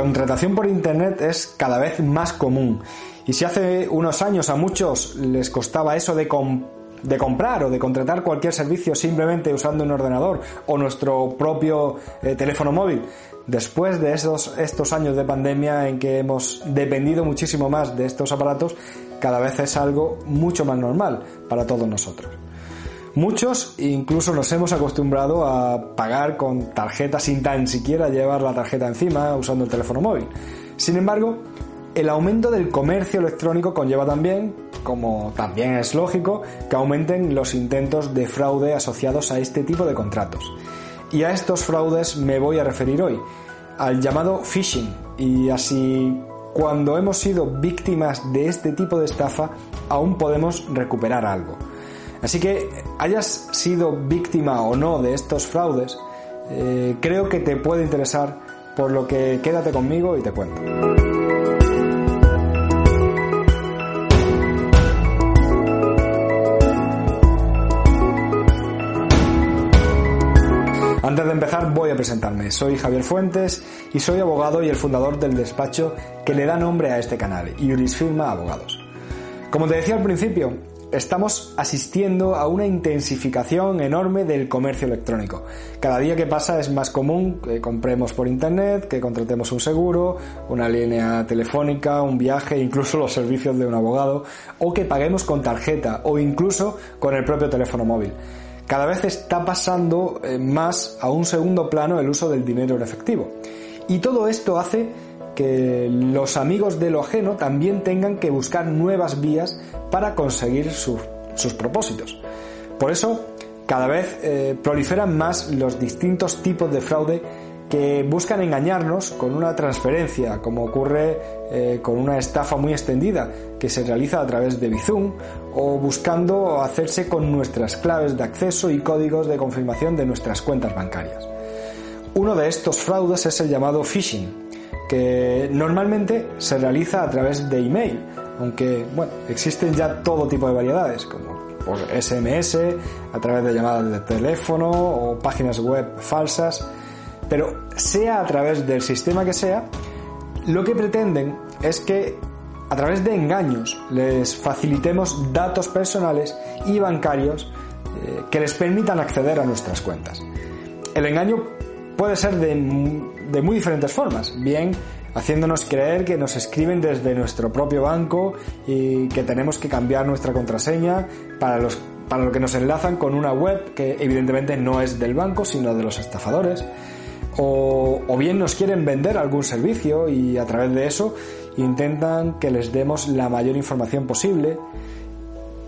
contratación por Internet es cada vez más común. Y si hace unos años a muchos les costaba eso de, de comprar o de contratar cualquier servicio simplemente usando un ordenador o nuestro propio eh, teléfono móvil, después de esos, estos años de pandemia en que hemos dependido muchísimo más de estos aparatos, cada vez es algo mucho más normal para todos nosotros. Muchos incluso nos hemos acostumbrado a pagar con tarjeta sin tan siquiera llevar la tarjeta encima usando el teléfono móvil. Sin embargo, el aumento del comercio electrónico conlleva también, como también es lógico, que aumenten los intentos de fraude asociados a este tipo de contratos. Y a estos fraudes me voy a referir hoy, al llamado phishing. Y así, cuando hemos sido víctimas de este tipo de estafa, aún podemos recuperar algo. Así que, hayas sido víctima o no de estos fraudes, eh, creo que te puede interesar, por lo que quédate conmigo y te cuento. Antes de empezar voy a presentarme. Soy Javier Fuentes y soy abogado y el fundador del despacho que le da nombre a este canal, Iuris Firma Abogados. Como te decía al principio, estamos asistiendo a una intensificación enorme del comercio electrónico. Cada día que pasa es más común que compremos por internet, que contratemos un seguro, una línea telefónica, un viaje, incluso los servicios de un abogado, o que paguemos con tarjeta o incluso con el propio teléfono móvil cada vez está pasando eh, más a un segundo plano el uso del dinero en efectivo. Y todo esto hace que los amigos de lo ajeno también tengan que buscar nuevas vías para conseguir sus propósitos. Por eso, cada vez eh, proliferan más los distintos tipos de fraude que buscan engañarnos con una transferencia, como ocurre eh, con una estafa muy extendida que se realiza a través de Bizum, o buscando hacerse con nuestras claves de acceso y códigos de confirmación de nuestras cuentas bancarias. Uno de estos fraudes es el llamado phishing, que normalmente se realiza a través de email, aunque bueno, existen ya todo tipo de variedades, como por SMS, a través de llamadas de teléfono o páginas web falsas pero sea a través del sistema que sea, lo que pretenden es que a través de engaños les facilitemos datos personales y bancarios eh, que les permitan acceder a nuestras cuentas. El engaño puede ser de, muy diferentes formas, bien haciéndonos creer que nos escriben desde nuestro propio banco y que tenemos que cambiar nuestra contraseña para, los, para lo que nos enlazan con una web que evidentemente no es del banco sino de los estafadores. O, bien nos quieren vender algún servicio y a través de eso intentan que les demos la mayor información posible.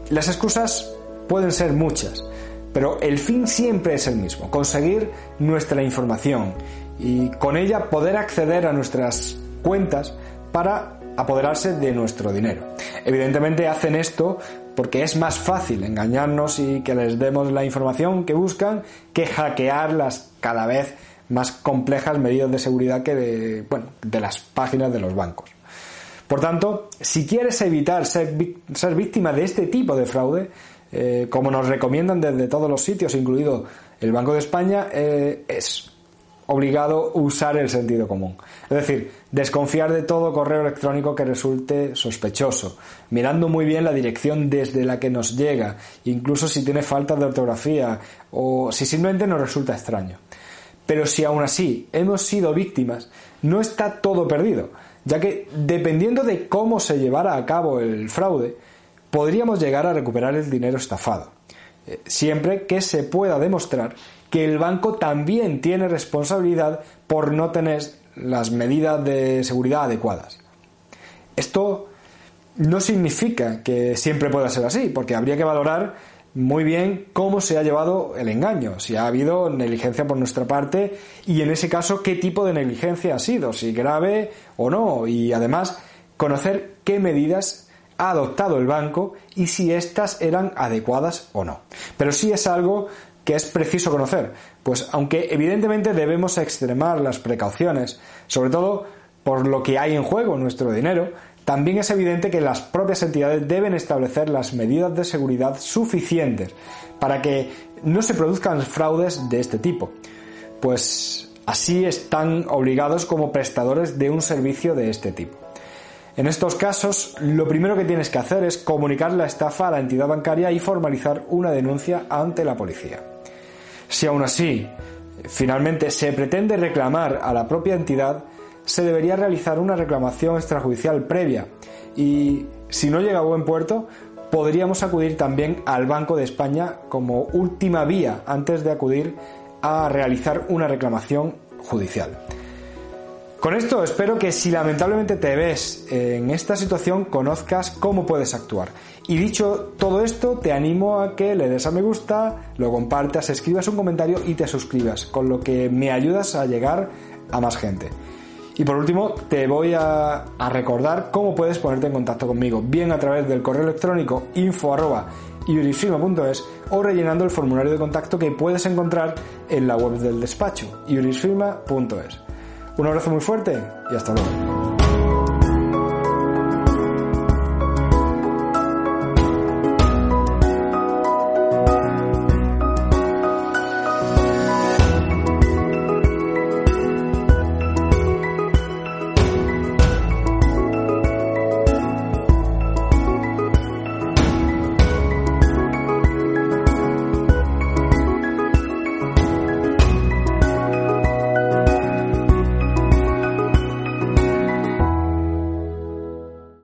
Las excusas pueden ser muchas, pero el fin siempre es el mismo, conseguir nuestra información y con ella poder acceder a nuestras cuentas para apoderarse de nuestro dinero. Evidentemente hacen esto porque es más fácil engañarnos y que les demos la información que buscan que hackearlas cada vez más complejas medidas de seguridad que de, bueno, de las páginas de los bancos. Por tanto, si quieres evitar ser, ser víctima de este tipo de fraude, eh, como nos recomiendan desde todos los sitios, incluido el Banco de España, eh, es obligado usar el sentido común. Es decir, desconfiar de todo correo electrónico que resulte sospechoso, mirando muy bien la dirección desde la que nos llega, incluso si tiene falta de ortografía o si simplemente nos resulta extraño. Pero si aún así hemos sido víctimas, no está todo perdido, ya que dependiendo de cómo se llevara a cabo el fraude, podríamos llegar a recuperar el dinero estafado, eh, siempre que se pueda demostrar que el banco también tiene responsabilidad por no tener las medidas de seguridad adecuadas. Esto no significa que siempre pueda ser así, porque habría que valorar muy bien cómo se ha llevado el engaño, si ha habido negligencia por nuestra parte y en ese caso qué tipo de negligencia ha sido, si grave o no, y además conocer qué medidas ha adoptado el banco y si éstas eran adecuadas o no. Pero sí es algo que es preciso conocer, pues aunque evidentemente debemos extremar las precauciones, sobre todo por lo que hay en juego, nuestro dinero, también es evidente que las propias entidades deben establecer las medidas de seguridad suficientes para que no se produzcan fraudes de este tipo. Pues Así están obligados como prestadores de un servicio de este tipo. En estos casos, lo primero que tienes que hacer es comunicar la estafa a la entidad bancaria y formalizar una denuncia ante la policía. Si aún así, finalmente se pretende reclamar a la propia entidad, se debería realizar una reclamación extrajudicial previa y, si no llega a buen puerto, podríamos acudir también al Banco de España como última vía antes de acudir a realizar una reclamación judicial. Con esto espero que si lamentablemente te ves en esta situación conozcas cómo puedes actuar. Y dicho todo esto, te animo a que le des a me gusta, lo compartas, escribas un comentario y te suscribas, con lo que me ayudas a llegar a más gente. Y por último, te voy a, recordar cómo puedes ponerte en contacto conmigo, bien a través del correo electrónico info o rellenando el formulario de contacto que puedes encontrar en la web del despacho, iurisfirma.es. Un abrazo muy fuerte y hasta luego.